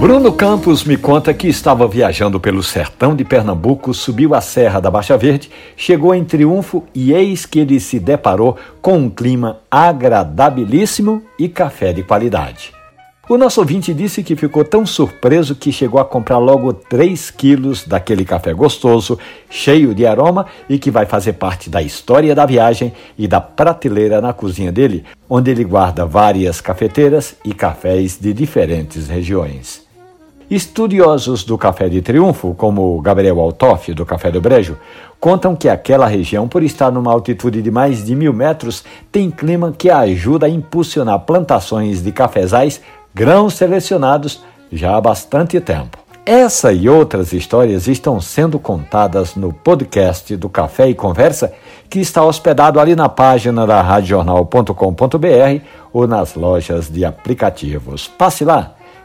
Bruno Campos me conta que estava viajando pelo sertão de Pernambuco, subiu a Serra da Baixa Verde, chegou em Triunfo e eis que ele se deparou com um clima agradabilíssimo e café de qualidade. O nosso ouvinte disse que ficou tão surpreso que chegou a comprar logo 3 quilos daquele café gostoso, cheio de aroma e que vai fazer parte da história da viagem e da prateleira na cozinha dele, onde ele guarda várias cafeteiras e cafés de diferentes regiões. Estudiosos do Café de Triunfo, como Gabriel Altoff, do Café do Brejo, contam que aquela região, por estar numa altitude de mais de mil metros, tem clima que ajuda a impulsionar plantações de cafezais, grãos selecionados já há bastante tempo. Essa e outras histórias estão sendo contadas no podcast do Café e Conversa, que está hospedado ali na página da radiojornal.com.br ou nas lojas de aplicativos. Passe lá!